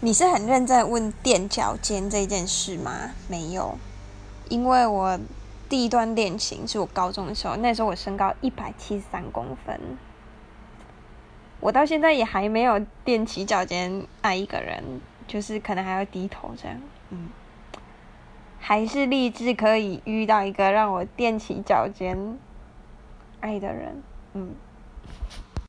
你是很认真问垫脚尖这件事吗？没有，因为我第一段恋情是我高中的时候，那时候我身高一百七十三公分，我到现在也还没有垫起脚尖爱一个人，就是可能还要低头这样，嗯，还是立志可以遇到一个让我垫起脚尖爱的人，嗯。